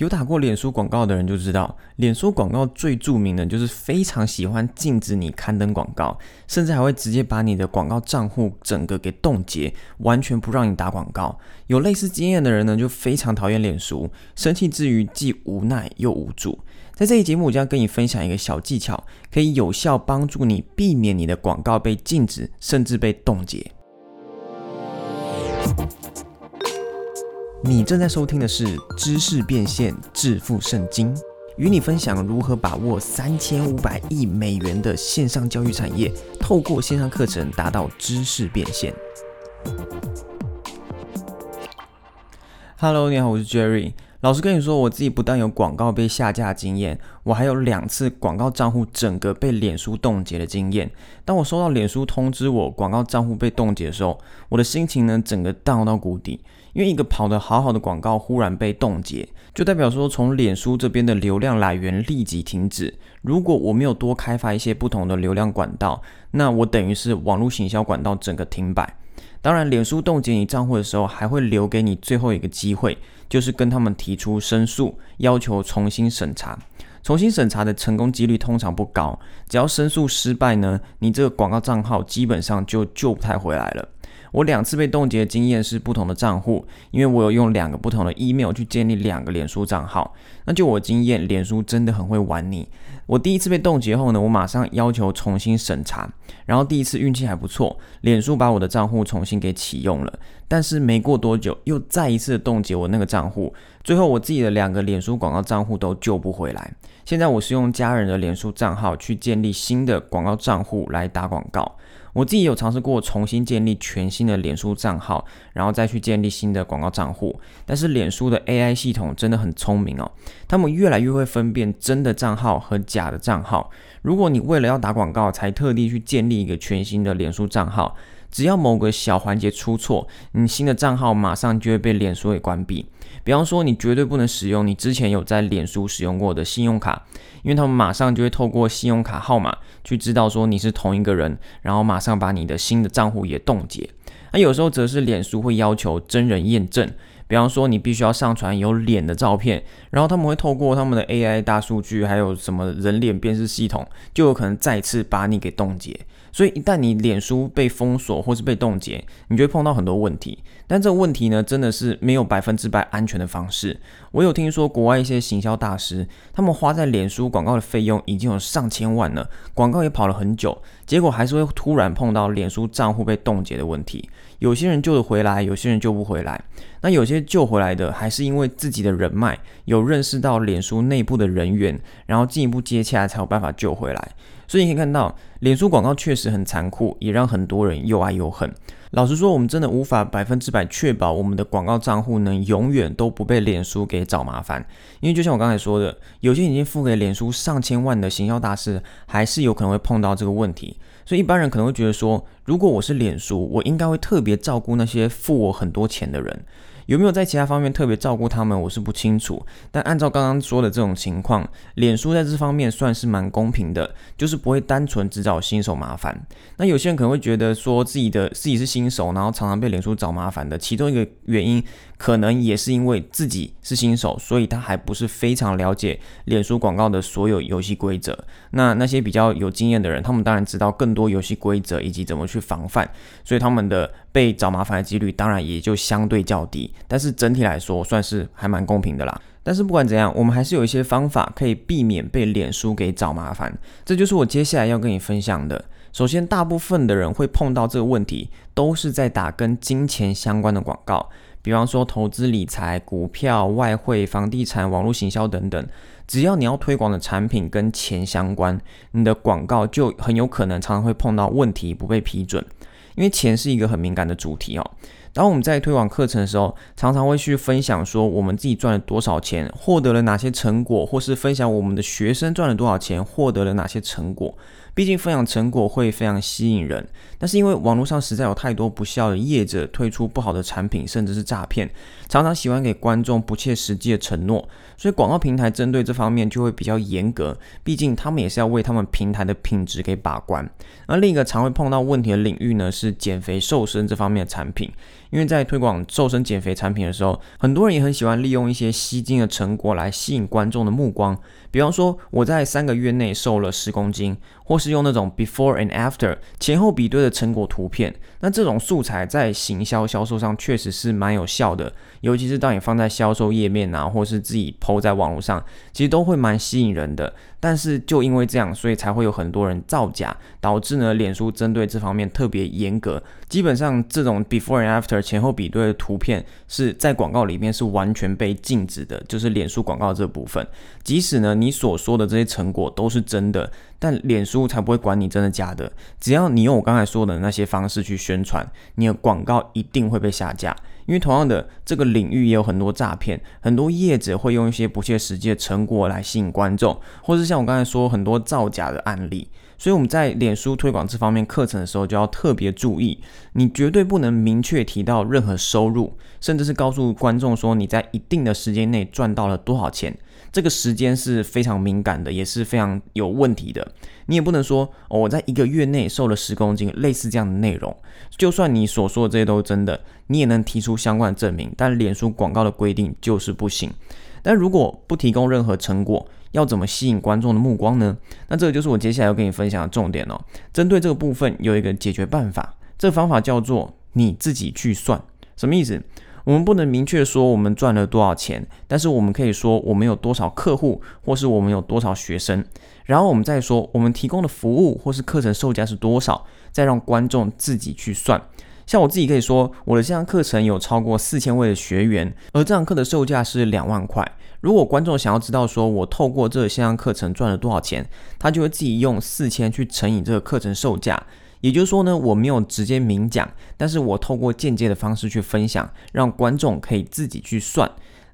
有打过脸书广告的人就知道，脸书广告最著名的就是非常喜欢禁止你刊登广告，甚至还会直接把你的广告账户整个给冻结，完全不让你打广告。有类似经验的人呢，就非常讨厌脸书，生气之余既无奈又无助。在这一节目，我将跟你分享一个小技巧，可以有效帮助你避免你的广告被禁止，甚至被冻结。你正在收听的是《知识变现致富圣经》，与你分享如何把握三千五百亿美元的线上教育产业，透过线上课程达到知识变现。Hello，你好，我是 Jerry。老实跟你说，我自己不但有广告被下架经验，我还有两次广告账户整个被脸书冻结的经验。当我收到脸书通知我广告账户被冻结的时候，我的心情呢整个荡到谷底。因为一个跑得好好的广告忽然被冻结，就代表说从脸书这边的流量来源立即停止。如果我没有多开发一些不同的流量管道，那我等于是网络行销管道整个停摆。当然，脸书冻结你账户的时候，还会留给你最后一个机会，就是跟他们提出申诉，要求重新审查。重新审查的成功几率通常不高，只要申诉失败呢，你这个广告账号基本上就救不太回来了。我两次被冻结的经验是不同的账户，因为我有用两个不同的 email 去建立两个脸书账号。那就我经验，脸书真的很会玩你。我第一次被冻结后呢，我马上要求重新审查，然后第一次运气还不错，脸书把我的账户重新给启用了。但是没过多久，又再一次冻结我那个账户，最后我自己的两个脸书广告账户都救不回来。现在我是用家人的脸书账号去建立新的广告账户来打广告。我自己有尝试过重新建立全新的脸书账号，然后再去建立新的广告账户。但是脸书的 AI 系统真的很聪明哦，他们越来越会分辨真的账号和假的账号。如果你为了要打广告才特地去建立一个全新的脸书账号，只要某个小环节出错，你新的账号马上就会被脸书给关闭。比方说，你绝对不能使用你之前有在脸书使用过的信用卡，因为他们马上就会透过信用卡号码去知道说你是同一个人，然后马上把你的新的账户也冻结。那有时候则是脸书会要求真人验证，比方说你必须要上传有脸的照片，然后他们会透过他们的 AI 大数据，还有什么人脸辨识系统，就有可能再次把你给冻结。所以一旦你脸书被封锁或是被冻结，你就会碰到很多问题。但这个问题呢，真的是没有百分之百安全的方式。我有听说国外一些行销大师，他们花在脸书广告的费用已经有上千万了，广告也跑了很久，结果还是会突然碰到脸书账户被冻结的问题。有些人救得回来，有些人救不回来。那有些救回来的，还是因为自己的人脉有认识到脸书内部的人员，然后进一步接洽，才有办法救回来。所以你可以看到，脸书广告确实很残酷，也让很多人又爱又恨。老实说，我们真的无法百分之百确保我们的广告账户能永远都不被脸书给找麻烦。因为就像我刚才说的，有些已经付给脸书上千万的行销大师，还是有可能会碰到这个问题。所以一般人可能会觉得说，如果我是脸书，我应该会特别照顾那些付我很多钱的人。有没有在其他方面特别照顾他们，我是不清楚。但按照刚刚说的这种情况，脸书在这方面算是蛮公平的，就是不会单纯只找新手麻烦。那有些人可能会觉得说自己的自己是新手，然后常常被脸书找麻烦的，其中一个原因可能也是因为自己是新手，所以他还不是非常了解脸书广告的所有游戏规则。那那些比较有经验的人，他们当然知道更多游戏规则以及怎么去防范，所以他们的被找麻烦的几率当然也就相对较低。但是整体来说，算是还蛮公平的啦。但是不管怎样，我们还是有一些方法可以避免被脸书给找麻烦。这就是我接下来要跟你分享的。首先，大部分的人会碰到这个问题，都是在打跟金钱相关的广告，比方说投资理财、股票、外汇、房地产、网络行销等等。只要你要推广的产品跟钱相关，你的广告就很有可能常常会碰到问题，不被批准。因为钱是一个很敏感的主题哦。当我们在推广课程的时候，常常会去分享说我们自己赚了多少钱，获得了哪些成果，或是分享我们的学生赚了多少钱，获得了哪些成果。毕竟分享成果会非常吸引人，但是因为网络上实在有太多不孝的业者推出不好的产品，甚至是诈骗，常常喜欢给观众不切实际的承诺，所以广告平台针对这方面就会比较严格。毕竟他们也是要为他们平台的品质给把关。而另一个常会碰到问题的领域呢，是减肥瘦身这方面的产品。因为在推广瘦身减肥 产品的时候，很多人也很喜欢利用一些吸睛的成果来吸引观众的目光。比方说，我在三个月内瘦了十公斤，或是用那种 before and after 前后比对的成果图片。那这种素材在行销销售上确实是蛮有效的，尤其是当你放在销售页面啊，或是自己 PO 在网络上，其实都会蛮吸引人的。但是就因为这样，所以才会有很多人造假，导致呢，脸书针对这方面特别严格。基本上这种 before and after 前后比对的图片是在广告里面是完全被禁止的，就是脸书广告这部分。即使呢你所说的这些成果都是真的，但脸书才不会管你真的假的。只要你用我刚才说的那些方式去宣传，你的广告一定会被下架。因为同样的这个领域也有很多诈骗，很多业者会用一些不切实际的成果来吸引观众，或是像我刚才说很多造假的案例。所以我们在脸书推广这方面课程的时候，就要特别注意，你绝对不能明确提到任何收入，甚至是告诉观众说你在一定的时间内赚到了多少钱。这个时间是非常敏感的，也是非常有问题的。你也不能说哦，我在一个月内瘦了十公斤，类似这样的内容。就算你所说的这些都是真的，你也能提出相关的证明。但脸书广告的规定就是不行。但如果不提供任何成果，要怎么吸引观众的目光呢？那这个就是我接下来要跟你分享的重点哦。针对这个部分，有一个解决办法，这个方法叫做你自己去算。什么意思？我们不能明确说我们赚了多少钱，但是我们可以说我们有多少客户，或是我们有多少学生，然后我们再说我们提供的服务或是课程售价是多少，再让观众自己去算。像我自己可以说，我的这堂课程有超过四千位的学员，而这堂课的售价是两万块。如果观众想要知道说我透过这线上课程赚了多少钱，他就会自己用四千去乘以这个课程售价。也就是说呢，我没有直接明讲，但是我透过间接的方式去分享，让观众可以自己去算。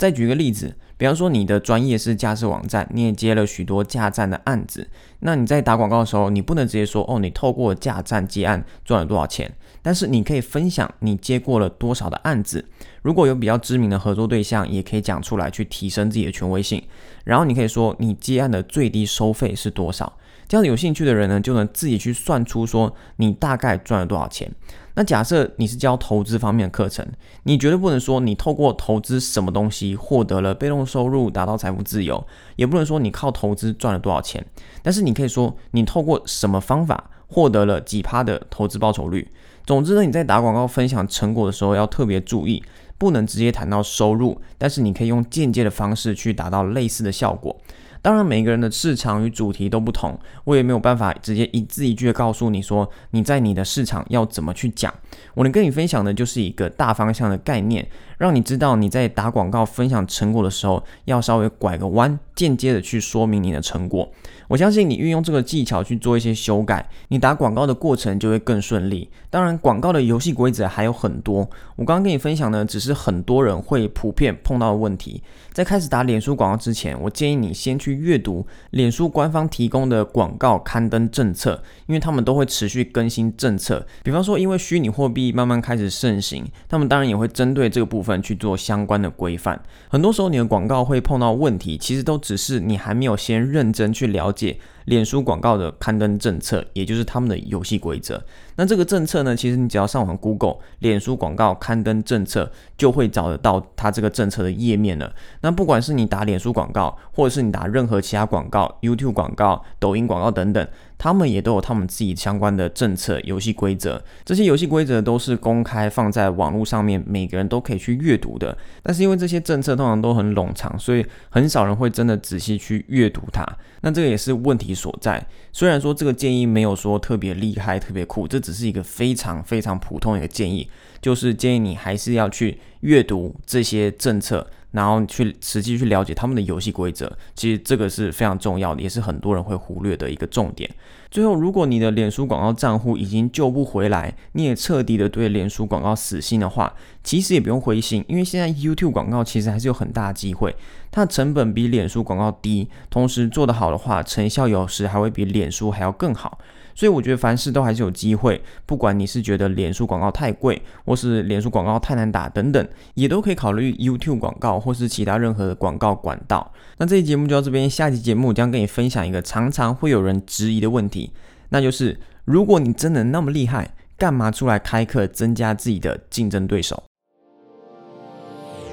再举个例子，比方说你的专业是架设网站，你也接了许多架站的案子，那你在打广告的时候，你不能直接说哦，你透过架站接案赚了多少钱，但是你可以分享你接过了多少的案子。如果有比较知名的合作对象，也可以讲出来去提升自己的权威性。然后你可以说你接案的最低收费是多少。这样有兴趣的人呢，就能自己去算出说你大概赚了多少钱。那假设你是教投资方面的课程，你绝对不能说你透过投资什么东西获得了被动收入，达到财富自由，也不能说你靠投资赚了多少钱。但是你可以说你透过什么方法获得了几趴的投资报酬率。总之呢，你在打广告分享成果的时候要特别注意，不能直接谈到收入，但是你可以用间接的方式去达到类似的效果。当然，每个人的市场与主题都不同，我也没有办法直接一字一句的告诉你说你在你的市场要怎么去讲。我能跟你分享的就是一个大方向的概念，让你知道你在打广告分享成果的时候，要稍微拐个弯，间接的去说明你的成果。我相信你运用这个技巧去做一些修改，你打广告的过程就会更顺利。当然，广告的游戏规则还有很多，我刚刚跟你分享的只是很多人会普遍碰到的问题。在开始打脸书广告之前，我建议你先去阅读脸书官方提供的广告刊登政策，因为他们都会持续更新政策。比方说，因为虚拟货币慢慢开始盛行，他们当然也会针对这个部分去做相关的规范。很多时候，你的广告会碰到问题，其实都只是你还没有先认真去了解。脸书广告的刊登政策，也就是他们的游戏规则。那这个政策呢，其实你只要上网 Google 脸书广告刊登政策，就会找得到它这个政策的页面了。那不管是你打脸书广告，或者是你打任何其他广告，YouTube 广告、抖音广告等等。他们也都有他们自己相关的政策、游戏规则，这些游戏规则都是公开放在网络上面，每个人都可以去阅读的。但是因为这些政策通常都很冗长，所以很少人会真的仔细去阅读它。那这个也是问题所在。虽然说这个建议没有说特别厉害、特别酷，这只是一个非常非常普通的一个建议，就是建议你还是要去阅读这些政策。然后去实际去了解他们的游戏规则，其实这个是非常重要的，也是很多人会忽略的一个重点。最后，如果你的脸书广告账户已经救不回来，你也彻底的对脸书广告死心的话，其实也不用灰心，因为现在 YouTube 广告其实还是有很大机会，它的成本比脸书广告低，同时做得好的话，成效有时还会比脸书还要更好。所以我觉得凡事都还是有机会，不管你是觉得脸书广告太贵，或是脸书广告太难打等等，也都可以考虑 YouTube 广告或是其他任何的广告管道。那这期节目就到这边，下期节目将跟你分享一个常常会有人质疑的问题，那就是如果你真的那么厉害，干嘛出来开课增加自己的竞争对手？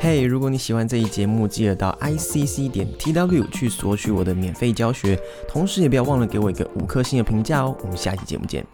嘿，如果你喜欢这一节目，记得到 i c c 点 t w 去索取我的免费教学，同时也不要忘了给我一个五颗星的评价哦。我们下期节目见。